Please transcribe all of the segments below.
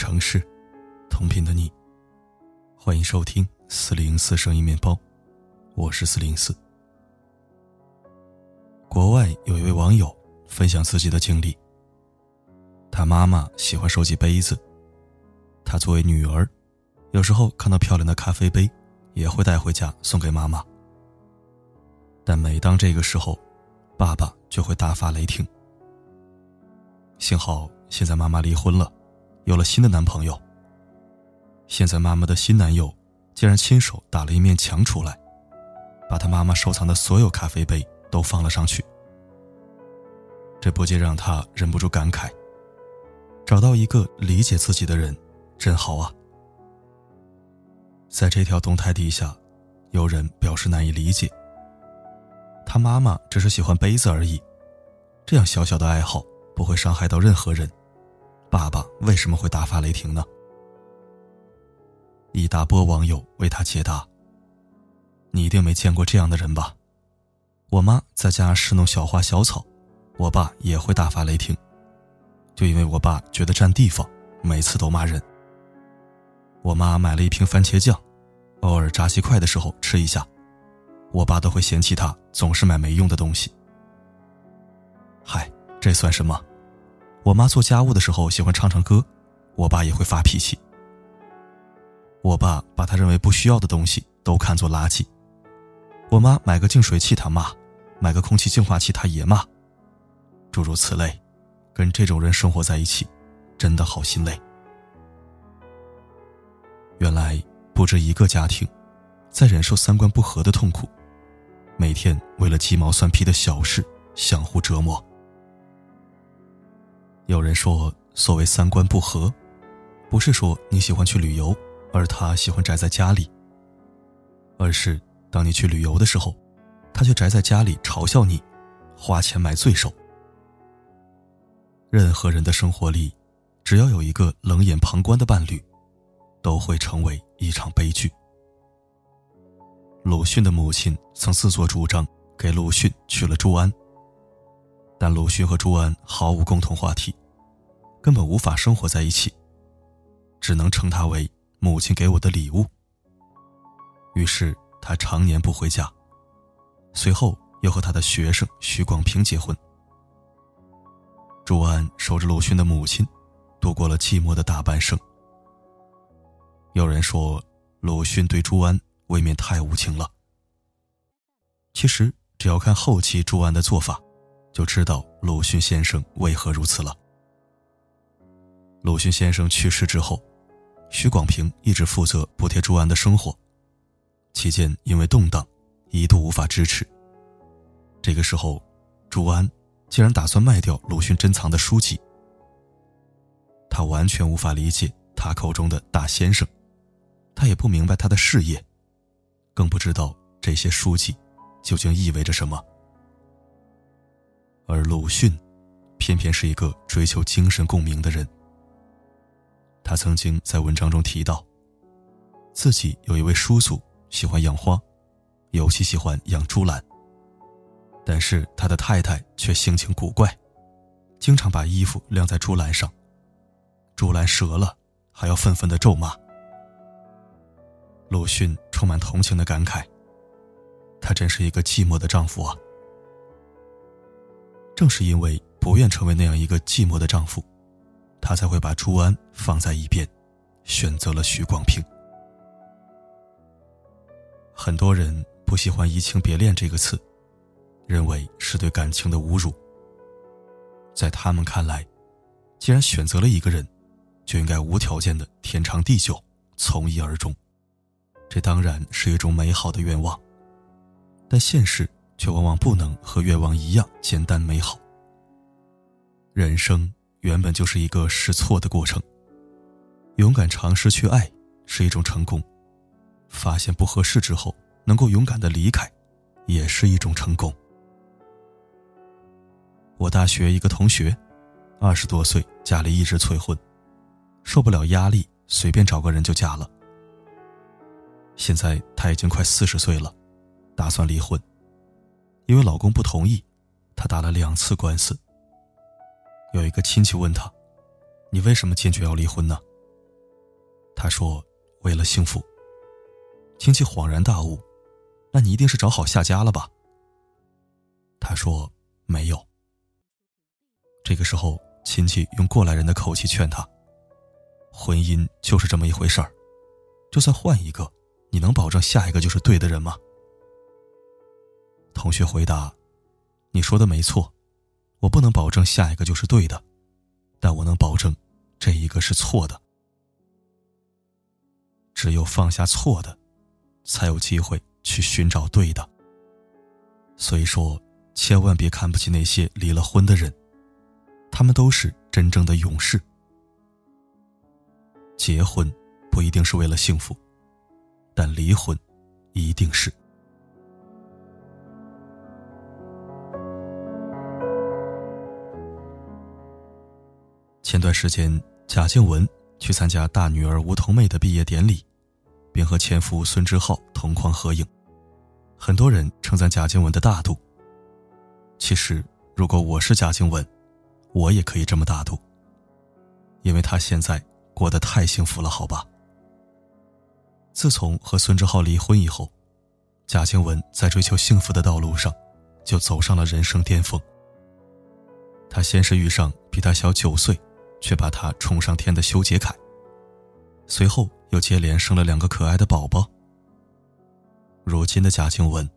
城市，同频的你。欢迎收听四零四声音面包，我是四零四。国外有一位网友分享自己的经历。他妈妈喜欢收集杯子，他作为女儿，有时候看到漂亮的咖啡杯，也会带回家送给妈妈。但每当这个时候，爸爸就会大发雷霆。幸好现在妈妈离婚了，有了新的男朋友。现在妈妈的新男友竟然亲手打了一面墙出来，把他妈妈收藏的所有咖啡杯都放了上去。这不禁让他忍不住感慨：找到一个理解自己的人，真好啊！在这条动态底下，有人表示难以理解。他妈妈只是喜欢杯子而已，这样小小的爱好不会伤害到任何人，爸爸为什么会大发雷霆呢？一大波网友为他解答：“你一定没见过这样的人吧？我妈在家侍弄小花小草，我爸也会大发雷霆，就因为我爸觉得占地方，每次都骂人。我妈买了一瓶番茄酱，偶尔炸鸡块的时候吃一下，我爸都会嫌弃她总是买没用的东西。嗨，这算什么？我妈做家务的时候喜欢唱唱歌，我爸也会发脾气。”我爸把他认为不需要的东西都看作垃圾，我妈买个净水器他骂，买个空气净化器他也骂，诸如此类，跟这种人生活在一起，真的好心累。原来不止一个家庭，在忍受三观不合的痛苦，每天为了鸡毛蒜皮的小事相互折磨。有人说，所谓三观不合，不是说你喜欢去旅游。而他喜欢宅在家里，而是当你去旅游的时候，他却宅在家里嘲笑你，花钱买罪受。任何人的生活里，只要有一个冷眼旁观的伴侣，都会成为一场悲剧。鲁迅的母亲曾自作主张给鲁迅娶了朱安，但鲁迅和朱安毫无共同话题，根本无法生活在一起，只能称他为。母亲给我的礼物。于是他常年不回家，随后又和他的学生许广平结婚。朱安守着鲁迅的母亲，度过了寂寞的大半生。有人说，鲁迅对朱安未免太无情了。其实，只要看后期朱安的做法，就知道鲁迅先生为何如此了。鲁迅先生去世之后。许广平一直负责补贴朱安的生活，期间因为动荡，一度无法支持。这个时候，朱安竟然打算卖掉鲁迅珍藏的书籍。他完全无法理解他口中的大先生，他也不明白他的事业，更不知道这些书籍究竟意味着什么。而鲁迅，偏偏是一个追求精神共鸣的人。他曾经在文章中提到，自己有一位叔叔喜欢养花，尤其喜欢养竹篮。但是他的太太却性情古怪，经常把衣服晾在竹篮上，竹篮折了还要愤愤的咒骂。鲁迅充满同情的感慨：“他真是一个寂寞的丈夫啊！”正是因为不愿成为那样一个寂寞的丈夫。她才会把朱安放在一边，选择了许广平。很多人不喜欢“移情别恋”这个词，认为是对感情的侮辱。在他们看来，既然选择了一个人，就应该无条件的天长地久，从一而终。这当然是一种美好的愿望，但现实却往往不能和愿望一样简单美好。人生。原本就是一个试错的过程。勇敢尝试去爱是一种成功，发现不合适之后能够勇敢的离开，也是一种成功。我大学一个同学，二十多岁，家里一直催婚，受不了压力，随便找个人就嫁了。现在她已经快四十岁了，打算离婚，因为老公不同意，她打了两次官司。有一个亲戚问他：“你为什么坚决要离婚呢？他说：“为了幸福。”亲戚恍然大悟：“那你一定是找好下家了吧？”他说：“没有。”这个时候，亲戚用过来人的口气劝他：“婚姻就是这么一回事儿，就算换一个，你能保证下一个就是对的人吗？”同学回答：“你说的没错，我不能保证下一个就是对的，但我能保证这一个是错的。只有放下错的，才有机会去寻找对的。所以说，千万别看不起那些离了婚的人。”他们都是真正的勇士。结婚不一定是为了幸福，但离婚一定是。前段时间，贾静雯去参加大女儿吴桐妹的毕业典礼，并和前夫孙志浩同框合影，很多人称赞贾静雯的大度。其实，如果我是贾静雯，我也可以这么大度，因为她现在过得太幸福了，好吧。自从和孙志浩离婚以后，贾静雯在追求幸福的道路上，就走上了人生巅峰。她先是遇上比她小九岁，却把她宠上天的修杰楷，随后又接连生了两个可爱的宝宝。如今的贾静雯，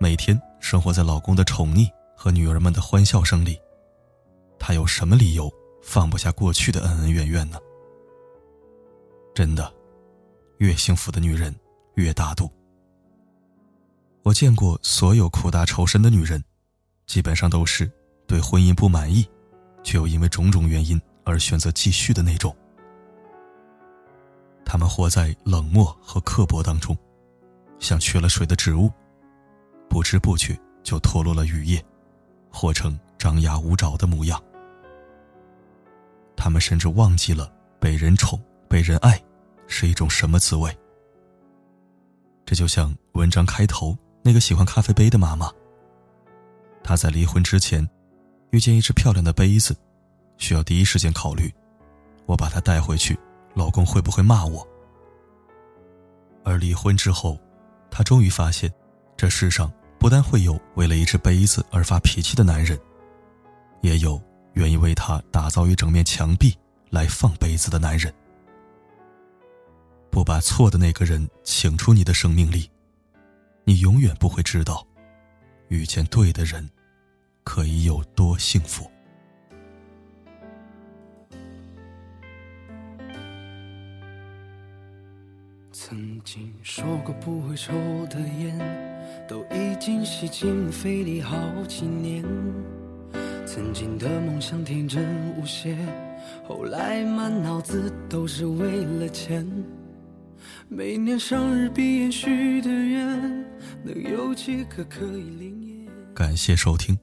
每天生活在老公的宠溺和女儿们的欢笑声里。她有什么理由放不下过去的恩恩怨怨呢？真的，越幸福的女人越大度。我见过所有苦大仇深的女人，基本上都是对婚姻不满意，却又因为种种原因而选择继续的那种。他们活在冷漠和刻薄当中，像缺了水的植物，不知不觉就脱落了羽叶，活成。张牙舞爪的模样，他们甚至忘记了被人宠、被人爱是一种什么滋味。这就像文章开头那个喜欢咖啡杯的妈妈。她在离婚之前，遇见一只漂亮的杯子，需要第一时间考虑：我把它带回去，老公会不会骂我？而离婚之后，她终于发现，这世上不但会有为了一只杯子而发脾气的男人。也有愿意为他打造一整面墙壁来放杯子的男人。不把错的那个人请出你的生命里，你永远不会知道，遇见对的人，可以有多幸福。曾经说过不会抽的烟，都已经吸进肺里好几年。曾经的梦想天真无邪，后来满脑子都是为了钱。每年生日闭眼许的愿，能有几个可以灵验？感谢收听。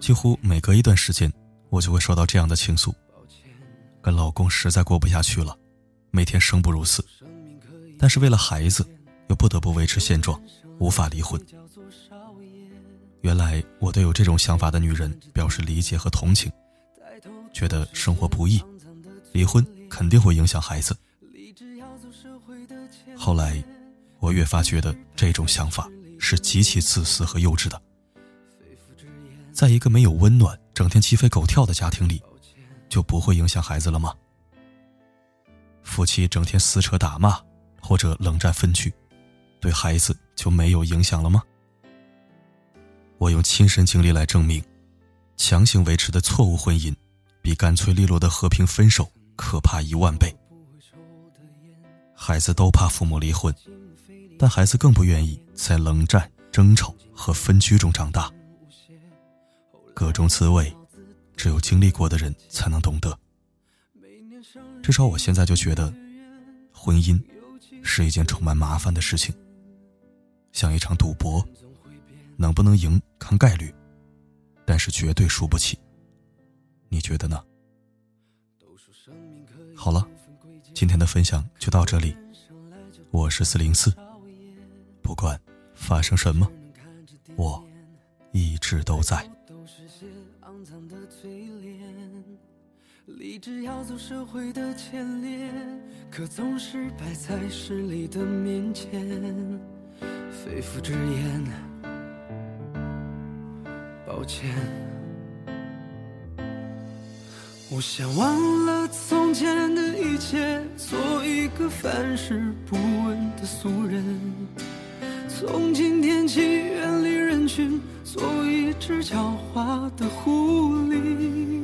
几乎每隔一段时间，我就会收到这样的倾诉：跟老公实在过不下去了，每天生不如死，但是为了孩子，又不得不维持现状，无法离婚。原来我对有这种想法的女人表示理解和同情，觉得生活不易，离婚肯定会影响孩子。后来，我越发觉得这种想法是极其自私和幼稚的。在一个没有温暖、整天鸡飞狗跳的家庭里，就不会影响孩子了吗？夫妻整天撕扯打骂，或者冷战分居，对孩子就没有影响了吗？我用亲身经历来证明，强行维持的错误婚姻，比干脆利落的和平分手可怕一万倍。孩子都怕父母离婚，但孩子更不愿意在冷战、争吵和分居中长大。各种滋味，只有经历过的人才能懂得。至少我现在就觉得，婚姻是一件充满麻烦的事情，像一场赌博。能不能赢看概率，但是绝对输不起。你觉得呢？好了，今天的分享就到这里。我是四零四，不管发生什么，我一直都在。立志要走社会的前列，可总是摆在势力的面前，肺腑之言，抱歉。我想忘了从前的一切，做一个凡事不问的俗人。从今天起，远离人群，做一只狡猾的狐狸。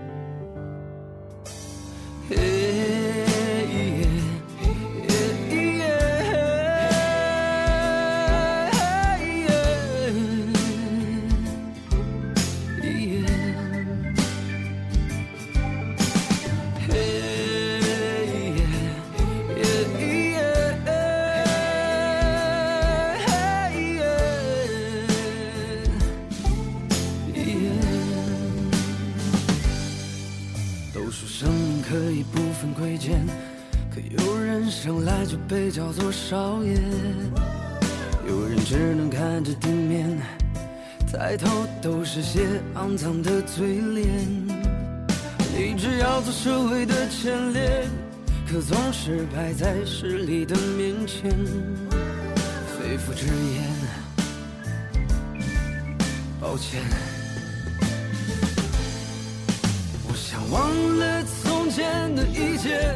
被叫做少爷，有人只能看着地面，抬头都是些肮脏的嘴脸。立志要做社会的前列，可总是摆在势力的面前，肺腑之言，抱歉。我想忘了从前的一切。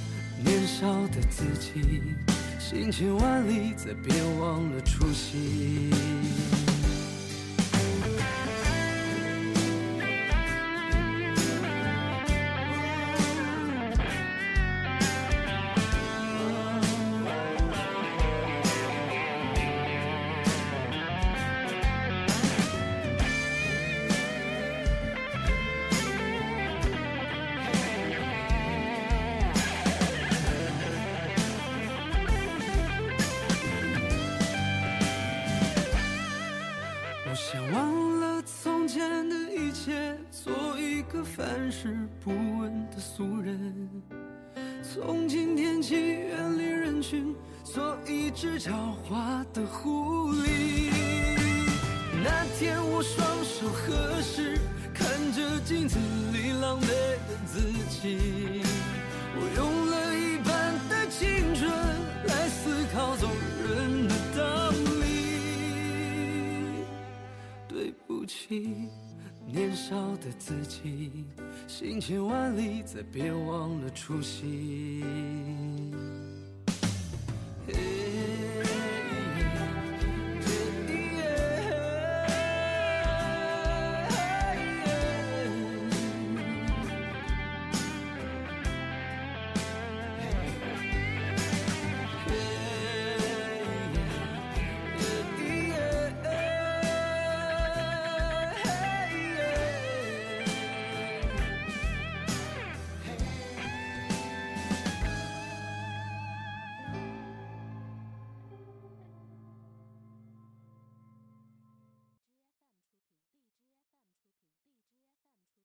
年少的自己，行千万里，再别忘了初心。个凡事不问的俗人，从今天起远离人群，做一只狡猾的狐狸。那天我双手合十，看着镜子里狼狈的自己，我用的自己，行千万里，再别忘了初心。